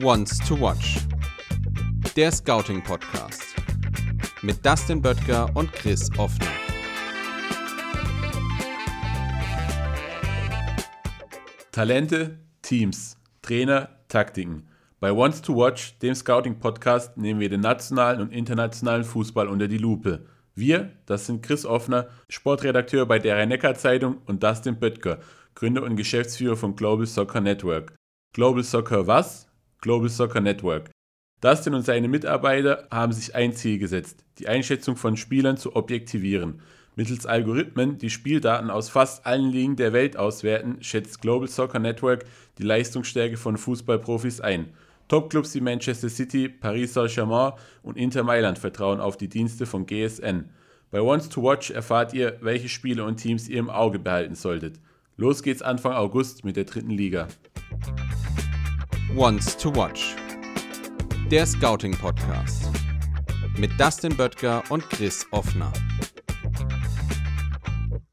Once to Watch. Der Scouting Podcast. Mit Dustin Böttger und Chris Offner. Talente, Teams, Trainer, Taktiken. Bei Once to Watch, dem Scouting Podcast, nehmen wir den nationalen und internationalen Fußball unter die Lupe. Wir, das sind Chris Offner, Sportredakteur bei der Rhein-Neckar Zeitung und Dustin Böttger, Gründer und Geschäftsführer von Global Soccer Network. Global Soccer was? Global Soccer Network. Dustin und seine Mitarbeiter haben sich ein Ziel gesetzt, die Einschätzung von Spielern zu objektivieren. Mittels Algorithmen, die Spieldaten aus fast allen Ligen der Welt auswerten, schätzt Global Soccer Network die Leistungsstärke von Fußballprofis ein. Topclubs wie Manchester City, Paris Saint-Germain und Inter Mailand vertrauen auf die Dienste von GSN. Bei Once to Watch erfahrt ihr, welche Spiele und Teams ihr im Auge behalten solltet. Los geht's Anfang August mit der dritten Liga. Once to Watch. Der Scouting Podcast. Mit Dustin Böttger und Chris Offner.